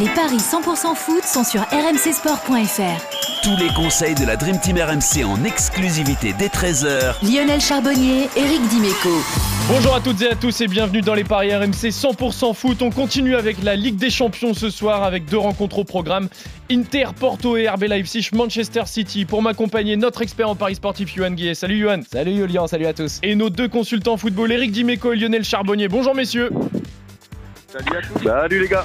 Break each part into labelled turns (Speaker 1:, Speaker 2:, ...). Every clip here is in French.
Speaker 1: Les paris 100% foot sont sur rmcsport.fr.
Speaker 2: Tous les conseils de la Dream Team RMC en exclusivité dès 13h.
Speaker 1: Lionel Charbonnier, Eric Dimeco.
Speaker 3: Bonjour à toutes et à tous et bienvenue dans les paris RMC 100% foot. On continue avec la Ligue des Champions ce soir avec deux rencontres au programme. Inter, Porto et RB Leipzig, Manchester City. Pour m'accompagner, notre expert en paris sportif, Yohan Guillet. Salut Yohan.
Speaker 4: Salut Julien, salut à tous.
Speaker 3: Et nos deux consultants football, Eric Dimeco et Lionel Charbonnier. Bonjour messieurs.
Speaker 5: Salut à tous.
Speaker 6: Salut les gars.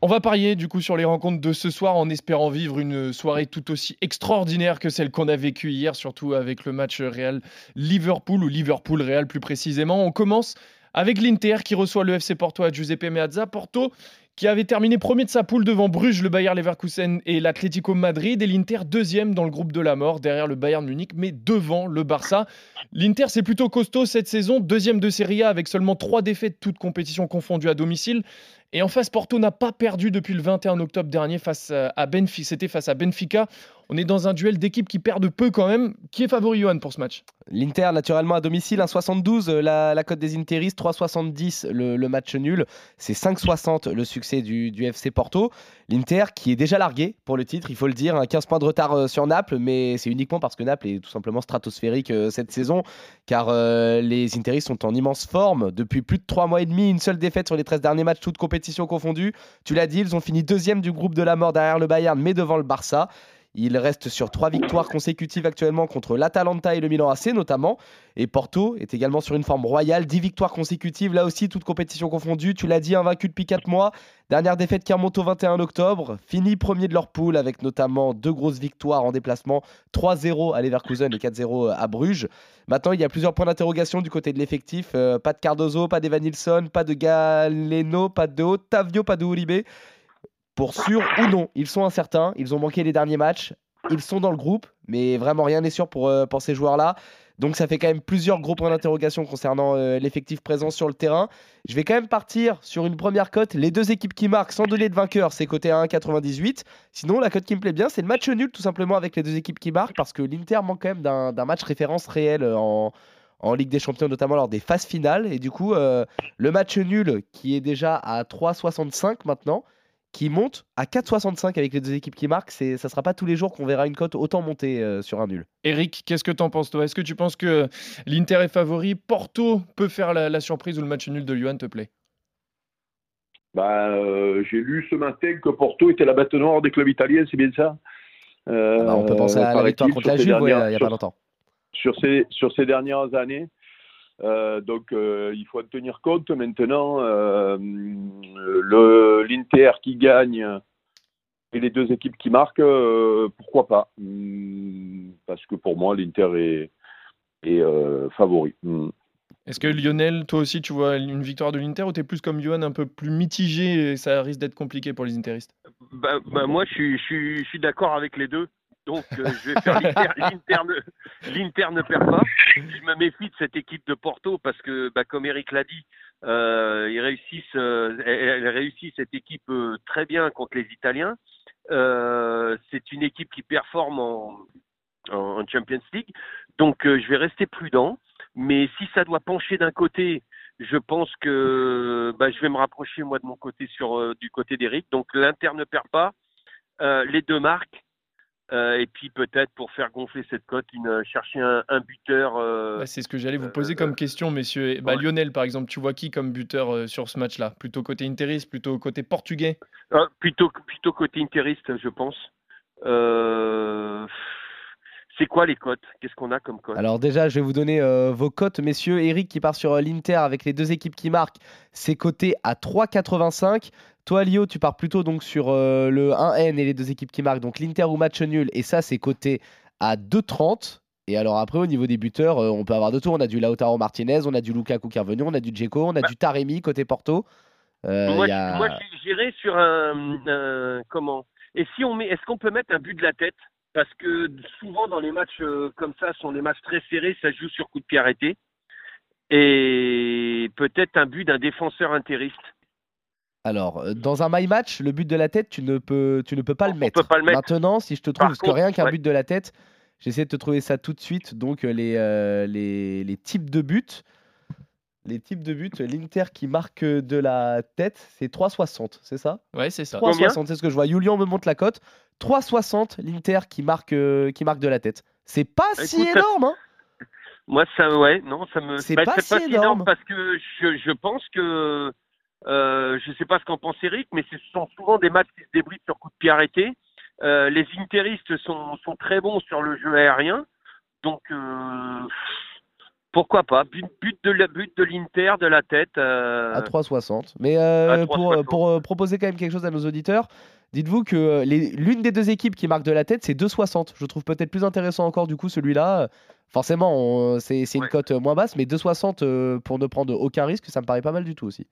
Speaker 3: On va parier du coup sur les rencontres de ce soir en espérant vivre une soirée tout aussi extraordinaire que celle qu'on a vécue hier, surtout avec le match Real Liverpool ou Liverpool Real plus précisément. On commence avec l'Inter qui reçoit le FC Porto à Giuseppe Meazza. Porto qui avait terminé premier de sa poule devant Bruges, le Bayer Leverkusen et l'Atlético Madrid, et l'Inter deuxième dans le groupe de la mort, derrière le Bayern Munich, mais devant le Barça. L'Inter, c'est plutôt costaud cette saison, deuxième de Serie A avec seulement trois défaites, toutes compétitions confondues à domicile. Et en face, Porto n'a pas perdu depuis le 21 octobre dernier face à Benfica. C'était face à Benfica. On est dans un duel d'équipes qui perdent peu quand même. Qui est favori, Johan, pour ce match?
Speaker 4: L'Inter, naturellement, à domicile, 1,72 euh, la, la cote des Interistes, 3,70 le, le match nul. C'est 5,60 le succès du, FC Porto. L'Inter qui est déjà largué pour le titre, il faut le dire, 15 points de retard euh, sur Naples, mais c'est uniquement parce que Naples est tout simplement stratosphérique euh, cette saison, car les Interistes sont en immense forme. Depuis plus de 3 mois et demi, une seule défaite sur les 13 derniers matchs, toutes compétitions confondues. Tu l'as dit, ils ont fini deuxième du groupe de la mort derrière le Bayern, mais devant le Barça. Il reste sur trois victoires consécutives actuellement contre l'Atalanta et le Milan AC notamment. Et Porto est également sur une forme royale, 10 victoires consécutives, là aussi toutes compétitions confondues. Tu l'as dit, invaincu depuis 4 mois. Dernière défaite qui remonte au 21 octobre. Fini premier de leur poule avec notamment deux grosses victoires en déplacement, 3-0 à Leverkusen et 4-0 à Bruges. Maintenant, il y a plusieurs points d'interrogation du côté de l'effectif. Euh, pas de Cardozo, pas d'Evan Nilsson, pas de Galeno, pas de Otavio, pas de Uribe pour sûr ou non. Ils sont incertains, ils ont manqué les derniers matchs, ils sont dans le groupe, mais vraiment rien n'est sûr pour, euh, pour ces joueurs-là. Donc ça fait quand même plusieurs gros points d'interrogation concernant euh, l'effectif présent sur le terrain. Je vais quand même partir sur une première cote. Les deux équipes qui marquent sans donner de vainqueur, c'est côté à 1,98. Sinon, la cote qui me plaît bien, c'est le match nul tout simplement avec les deux équipes qui marquent parce que l'Inter manque quand même d'un match référence réel en, en Ligue des Champions, notamment lors des phases finales. Et du coup, euh, le match nul qui est déjà à 3,65 maintenant qui monte à 4,65 avec les deux équipes qui marquent. C'est, ça sera pas tous les jours qu'on verra une cote autant monter euh, sur un nul.
Speaker 3: Eric, qu'est-ce que tu en penses toi? Est-ce que tu penses que l'Inter est favori? Porto peut faire la, surprise ou le match nul de Lyon te plaît?
Speaker 6: Bah, euh, J'ai lu ce matin que Porto était la bête noire des clubs italiens, c'est bien ça?
Speaker 4: Euh, bah, On peut penser à la victoire contre la Juve il n'y a pas longtemps.
Speaker 6: Sur ces, sur ces dernières années, euh, donc euh, il faut en tenir compte maintenant. Euh, L'Inter qui gagne et les deux équipes qui marquent, pourquoi pas? Hmm, Parce que pour moi, l'Inter est, est favori. Hmm.
Speaker 3: Est-ce que Lionel, toi aussi, tu vois une victoire de l'Inter ou tu es plus comme Johan, un peu plus mitigé et ça risque d'être compliqué pour les Interistes?
Speaker 5: Bah, bah, Moi, je suis, je suis d'accord avec les deux. Donc, euh, je vais faire l'Inter ne perd pas. Je me méfie de cette équipe de Porto parce que, bah, comme Eric l'a dit, euh, ils réussissent, euh, elle, réussit cette équipe très bien contre les Italiens. c'est une équipe qui performe en, en Champions League. Donc, je vais rester prudent. Mais si ça doit pencher d'un côté, je pense que bah, je vais me rapprocher moi de mon côté sur du côté d'Eric. Donc l'Inter ne perd pas. les deux marques. Euh, et puis peut-être pour faire gonfler cette cote, euh, chercher un, buteur. Euh,
Speaker 3: c'est ce que j'allais vous poser comme question, messieurs. Bah, Lionel, par exemple, tu vois qui comme buteur sur ce match-là? Plutôt côté interiste, plutôt côté portugais?
Speaker 5: Plutôt, plutôt côté interiste, je pense. C'est quoi les cotes? Qu'est-ce qu'on a comme cotes?
Speaker 4: Alors déjà, je vais vous donner vos cotes, messieurs. Eric qui part sur l'Inter avec les deux équipes qui marquent, c'est coté à 3,85. Toi, Lio, tu pars plutôt donc sur euh, le 1N et les deux équipes qui marquent, donc l'Inter ou match nul, et ça, c'est coté à 2,30. Et alors après, au niveau des buteurs, euh, on peut avoir de tout. On a du Lautaro Martinez, on a du Lukaku qui est revenu, on a du Dzeko, on a
Speaker 5: Bah.
Speaker 4: du Taremi côté Porto. Euh,
Speaker 5: moi,
Speaker 4: a-
Speaker 5: je- moi, j'irais sur un, un- comment? Et si on met, est-ce qu'on peut mettre un but de la tête? Parce que souvent dans les matchs euh, comme ça, sont des matchs très serrés, ça se joue sur coup de pied arrêté. Et peut-être un but d'un défenseur intériste.
Speaker 4: Alors, euh, dans un my match, le but de la tête, tu ne peux, tu ne peux pas le mettre.
Speaker 5: pas le mettre.
Speaker 4: Maintenant, si je te trouve,
Speaker 5: Par
Speaker 4: parce que rien qu'un
Speaker 5: ouais.
Speaker 4: but de la tête, j'essaie de te trouver ça tout de suite. Donc, les, euh, les, les types de buts. Les types de buts, l'Inter qui marque de la tête, c'est 3,60, c'est ça?
Speaker 3: Ouais, c'est ça.
Speaker 5: Combien?
Speaker 4: 3,60, c'est ce que je vois. Julian me montre la cote. 3,60 l'Inter qui marque, euh, qui marque de la tête. C'est pas si
Speaker 5: Écoute,
Speaker 4: énorme, hein?
Speaker 5: Moi, ça, ouais, non, ça me.
Speaker 4: C'est
Speaker 5: bah,
Speaker 4: pas si
Speaker 5: énorme
Speaker 4: énorme.
Speaker 5: parce que je, je pense que. Euh, je sais pas ce qu'en pense Eric, mais ce sont souvent des matchs qui se débrident sur coup de pied arrêté. Euh, les interistes sont, sont très bons sur le jeu aérien, donc euh, pourquoi pas but, but de but de l'Inter de la tête. euh,
Speaker 4: À 3,60. Mais euh,
Speaker 5: À
Speaker 4: pour,
Speaker 5: 3,60.
Speaker 4: pour euh, proposer quand même quelque chose à nos auditeurs, dites-vous que les- l'une des deux équipes qui marque de la tête, c'est 2,60. Je trouve peut-être plus intéressant encore du coup celui-là. Forcément, on- c'est c'est une
Speaker 5: Ouais.
Speaker 4: cote moins basse, mais 2,60 euh, pour ne prendre aucun risque, ça me paraît pas mal du tout aussi.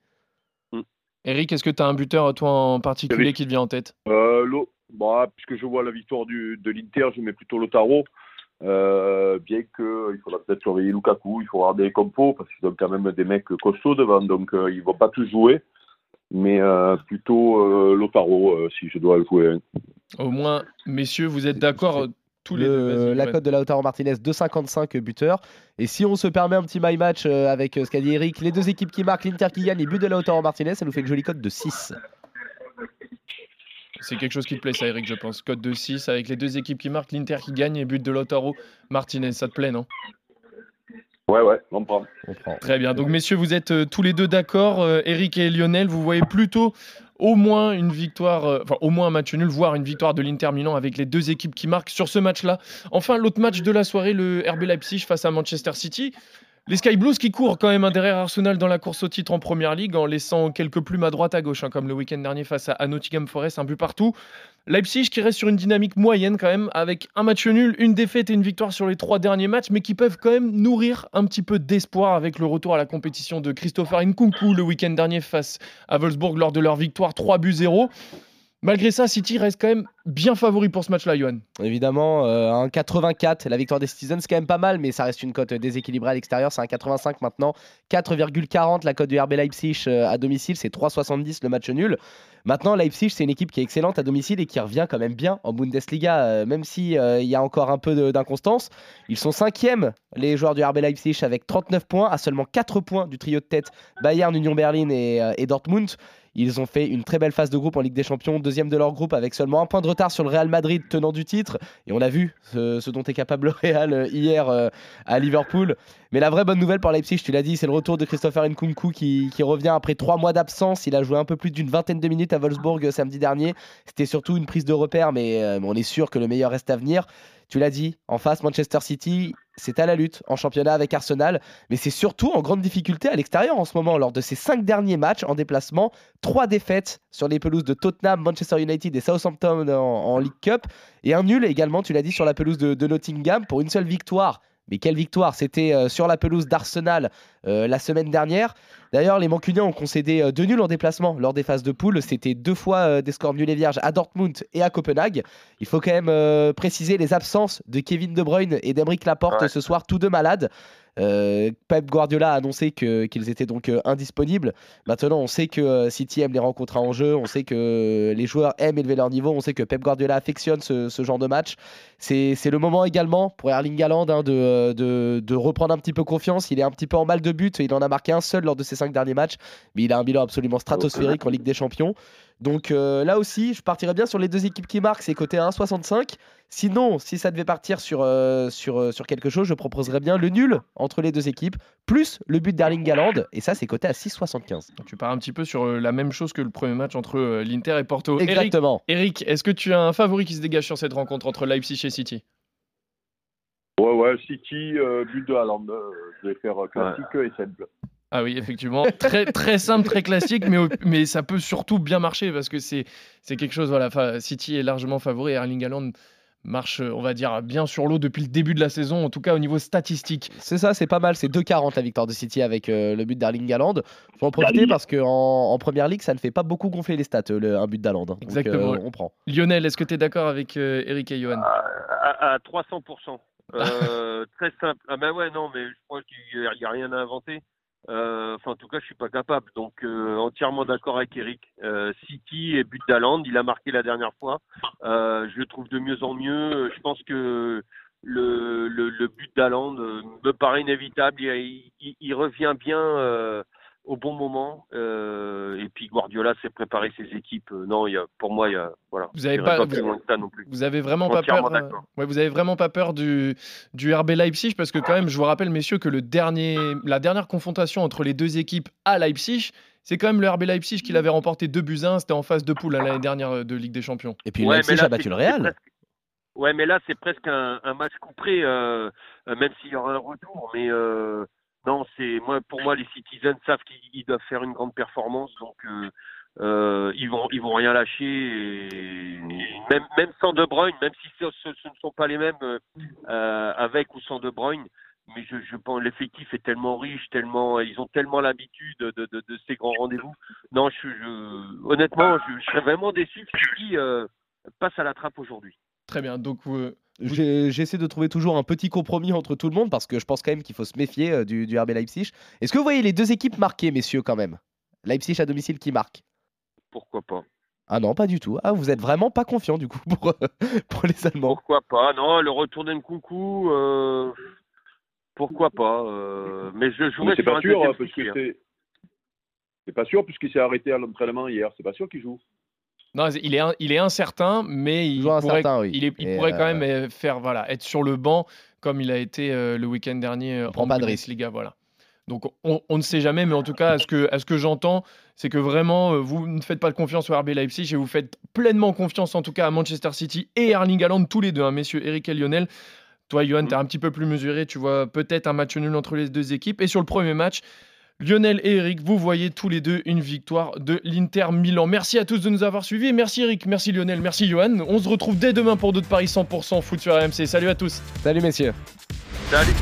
Speaker 3: Eric, est-ce que tu as un buteur, toi en particulier,
Speaker 6: Eric.
Speaker 3: qui te vient en tête?
Speaker 6: Euh, l'O- bah, puisque je vois la victoire du, de l'Inter, je mets plutôt Lotaro. Euh, bien qu'il faudra peut-être surveiller Lukaku, il faut avoir des compos, parce qu'ils ont quand même des mecs costauds devant, donc euh, ils vont pas tous jouer. Mais euh, plutôt euh, Lotaro, euh, si je dois le jouer.
Speaker 3: Au moins, messieurs, vous êtes d'accord tous les
Speaker 4: Le-
Speaker 3: deux.
Speaker 4: La
Speaker 3: Johan.
Speaker 4: cote de Lautaro Martinez, 2,55 buteur. Et si on se permet un petit my match euh, avec ce qu'a dit Eric, les deux équipes qui marquent, l'Inter qui gagne et but de Lautaro Martinez, ça nous fait une jolie cote de 6.
Speaker 3: C'est quelque chose qui te plaît, ça, Eric, je pense. Code de 6 avec les deux équipes qui marquent, l'Inter qui gagne et but de Lautaro Martinez. Ça te plaît, non?
Speaker 6: Ouais, ouais, on prend.
Speaker 4: On prend.
Speaker 3: Très bien. Donc, messieurs, vous êtes euh, tous les deux d'accord. Euh, Eric et Lionel, vous voyez plutôt au moins une victoire, euh, enfin, au moins un match nul, voire une victoire de l'Inter Milan avec les deux équipes qui marquent sur ce match-là. Enfin, l'autre match de la soirée, le RB Leipzig face à Manchester City. Les Sky Blues qui courent quand même derrière Arsenal dans la course au titre en première ligue en laissant quelques plumes à droite à gauche, hein, comme le week-end dernier face à, à Nottingham Forest, un but partout. Leipzig qui reste sur une dynamique moyenne quand même, avec un match nul, une défaite et une victoire sur les trois derniers matchs, mais qui peuvent quand même nourrir un petit peu d'espoir avec le retour à la compétition de Christopher Nkunku le week-end dernier face à Wolfsburg lors de leur victoire 3 buts 0. Malgré ça, City reste quand même bien favori pour ce match-là, Johan.
Speaker 4: Évidemment, euh, un 84, la victoire des Citizens, c'est quand même pas mal, mais ça reste une cote déséquilibrée à l'extérieur. C'est un 85 maintenant. 4,40 la cote du RB Leipzig euh, à domicile, c'est 3,70 le match nul. Maintenant, Leipzig, c'est une équipe qui est excellente à domicile et qui revient quand même bien en Bundesliga, euh, même si euh, y a encore un peu d'inconstance. Ils sont cinquièmes, les joueurs du RB Leipzig, avec 39 points, à seulement 4 points du trio de tête Bayern, Union Berlin et, euh, et Dortmund. Ils ont fait une très belle phase de groupe en Ligue des Champions, deuxième de leur groupe avec seulement un point de retard sur le Real Madrid, tenant du titre. Et on a vu ce, dont est capable le Real euh, hier à Liverpool. Mais la vraie bonne nouvelle pour Leipzig, tu l'as dit, c'est le retour de Christopher Nkunku qui, qui revient après trois mois d'absence. Il a joué un peu plus d'une vingtaine de minutes à Wolfsburg euh, samedi dernier. C'était surtout une prise de repère, mais euh, on est sûr que le meilleur reste à venir. Tu l'as dit, en face, Manchester City, c'est à la lutte en championnat avec Arsenal, mais c'est surtout en grande difficulté à l'extérieur en ce moment. Lors de ses cinq derniers matchs en déplacement, trois défaites sur les pelouses de Tottenham, Manchester United et Southampton en, League Cup, et un nul également, tu l'as dit, sur la pelouse de Nottingham pour une seule victoire. Mais quelle victoire C'était euh, sur la pelouse d'Arsenal euh, la semaine dernière. D'ailleurs, les Mancuniens ont concédé euh, deux nuls en déplacement lors des phases de poule. C'était deux fois des scores nuls et vierges à Dortmund et à Copenhague. Il faut quand même préciser les absences de Kevin De Bruyne et d'Emeric Laporte
Speaker 5: Ouais.
Speaker 4: ce soir, tous deux malades. Euh, Pep Guardiola a annoncé qu'ils étaient donc euh, indisponibles. Maintenant, on sait que euh, City aime les rencontres à enjeu, on sait que les joueurs aiment élever leur niveau, on sait que Pep Guardiola affectionne ce, ce genre de match. C'est le moment également pour Erling Haaland hein, de, de, de reprendre un petit peu confiance. Il est un petit peu en mal de but, il en a marqué un seul lors de ses cinq derniers matchs, mais il a un bilan absolument stratosphérique en Ligue des Champions. Donc euh, là aussi, je partirais bien sur les deux équipes qui marquent, c'est côté 1,65. Sinon, si ça devait partir sur, euh, sur, euh, sur quelque chose, je proposerais bien le nul entre les deux équipes, plus le but d'Erling Haaland, et ça c'est coté à 6,75.
Speaker 3: Tu pars un petit peu sur la même chose que le premier match entre euh, l'Inter et Porto.
Speaker 4: Exactement.
Speaker 3: Eric, est-ce que tu as un favori qui se dégage sur cette rencontre entre Leipzig et City?
Speaker 6: Ouais, ouais, City, euh, but de Haaland. euh, je vais faire classique et simple.
Speaker 3: Ah oui, effectivement, très très simple, très classique, mais, mais ça peut surtout bien marcher parce que c'est c'est quelque chose. Voilà, City est largement favori. Erling Haaland marche, on va dire, bien sur l'eau depuis le début de la saison, en tout cas au niveau statistique.
Speaker 4: C'est ça, c'est pas mal. C'est 2,40 la victoire de City avec euh, le but d'Arling Haaland. Faut en profiter parce qu'en en, première ligue, ça ne fait pas beaucoup gonfler les stats, euh, le, un but d'Haaland. hein. Donc,
Speaker 3: Exactement.
Speaker 4: euh, on prend.
Speaker 3: Lionel, est-ce que tu es d'accord avec euh, Eric et Johan?
Speaker 5: À, à 300%. Euh, très simple. Ah ben ouais, non, mais je crois qu'il n'y a, rien à inventer. Euh, enfin, en tout cas, je suis pas capable. Donc, euh, entièrement d'accord avec Eric. Euh, City et but d'Aland, il a marqué la dernière fois. Je le trouve de mieux en mieux. Je pense que le, le, le but d'Aland me paraît inévitable. Il, il- revient bien au bon moment. Euh, et puis Guardiola s'est préparé ses équipes. Euh, Non, il y a, pour moi, il y a voilà.
Speaker 3: Vous avez pas-
Speaker 5: plus
Speaker 3: vous-
Speaker 5: loin que ça non plus.
Speaker 3: Vous avez vraiment pas peur. euh, ouais, vous avez vraiment pas peur du, du RB Leipzig? Parce que quand même, je vous rappelle, messieurs, que le dernier, la dernière confrontation entre les deux équipes à Leipzig, c'est quand même le RB Leipzig qui l'avait remporté 2 buts à 1. C'était en phase de poule l'année dernière de Ligue des Champions.
Speaker 4: Et puis
Speaker 5: Ouais,
Speaker 4: Leipzig
Speaker 5: là,
Speaker 4: a battu le Real.
Speaker 5: presque- Ouais, mais là, c'est presque un, un match couperé, euh, même s'il y aura un retour. Mais euh, non, c'est moi, pour moi, les Citizens savent qu'ils ils doivent faire une grande performance, donc euh, euh, ils vont, ils vont rien lâcher. Même, même sans De Bruyne, même si ce, ne sont pas les mêmes euh, avec ou sans De Bruyne. Mais je, je pense l'effectif est tellement riche, tellement ils ont tellement l'habitude de, de, ces grands rendez-vous. Non, je, honnêtement, je, serais vraiment déçu City euh, passe à la trappe aujourd'hui.
Speaker 3: Très bien. Donc,
Speaker 4: J'essaie de trouver toujours un petit compromis entre tout le monde parce que je pense quand même qu'il faut se méfier euh, du, du RB Leipzig. Est-ce que vous voyez les deux équipes marquées, messieurs, quand même? Leipzig à domicile qui marque
Speaker 5: Pourquoi pas
Speaker 4: Ah non, pas du tout. Ah, vous êtes vraiment pas confiant du coup pour, euh, pour les Allemands.
Speaker 5: Pourquoi pas? Non, le retour d'Nkoukou, euh, pourquoi pas euh, Mais je
Speaker 6: Mais
Speaker 5: jouerais
Speaker 6: c'est
Speaker 5: sur
Speaker 6: pas
Speaker 5: un
Speaker 6: sûr, parce que
Speaker 5: hein.
Speaker 6: c'est. C'est pas sûr, puisqu'il s'est arrêté à l'entraînement hier. C'est pas sûr qu'il joue.
Speaker 3: Non, il est, in- il est incertain, mais il
Speaker 4: Toujours
Speaker 3: pourrait,
Speaker 4: incertain, oui.
Speaker 3: il, est- il
Speaker 4: Et,
Speaker 3: pourrait quand
Speaker 4: euh,
Speaker 3: même euh, faire, voilà, être sur le banc comme il a été euh, le week-end dernier en
Speaker 4: pas de.
Speaker 3: Bundesliga. Voilà. Donc on, on ne sait jamais, mais en tout cas, à ce que, à ce que j'entends, c'est que vraiment, vous ne faites pas de confiance au RB Leipzig et vous faites pleinement confiance en tout cas à Manchester City et Erling Haaland, tous les deux, hein, messieurs Eric et Lionel. Toi, Johan, tu es un petit peu plus mesuré, tu vois peut-être un match nul entre les deux équipes. Et sur le premier match, Lionel et Eric, vous voyez tous les deux une victoire de l'Inter Milan. Merci à tous de nous avoir suivis. Merci Eric, merci Lionel, merci Johan. On se retrouve dès demain pour d'autres paris 100% foot sur RMC. Salut à tous.
Speaker 4: Salut, messieurs.
Speaker 5: Salut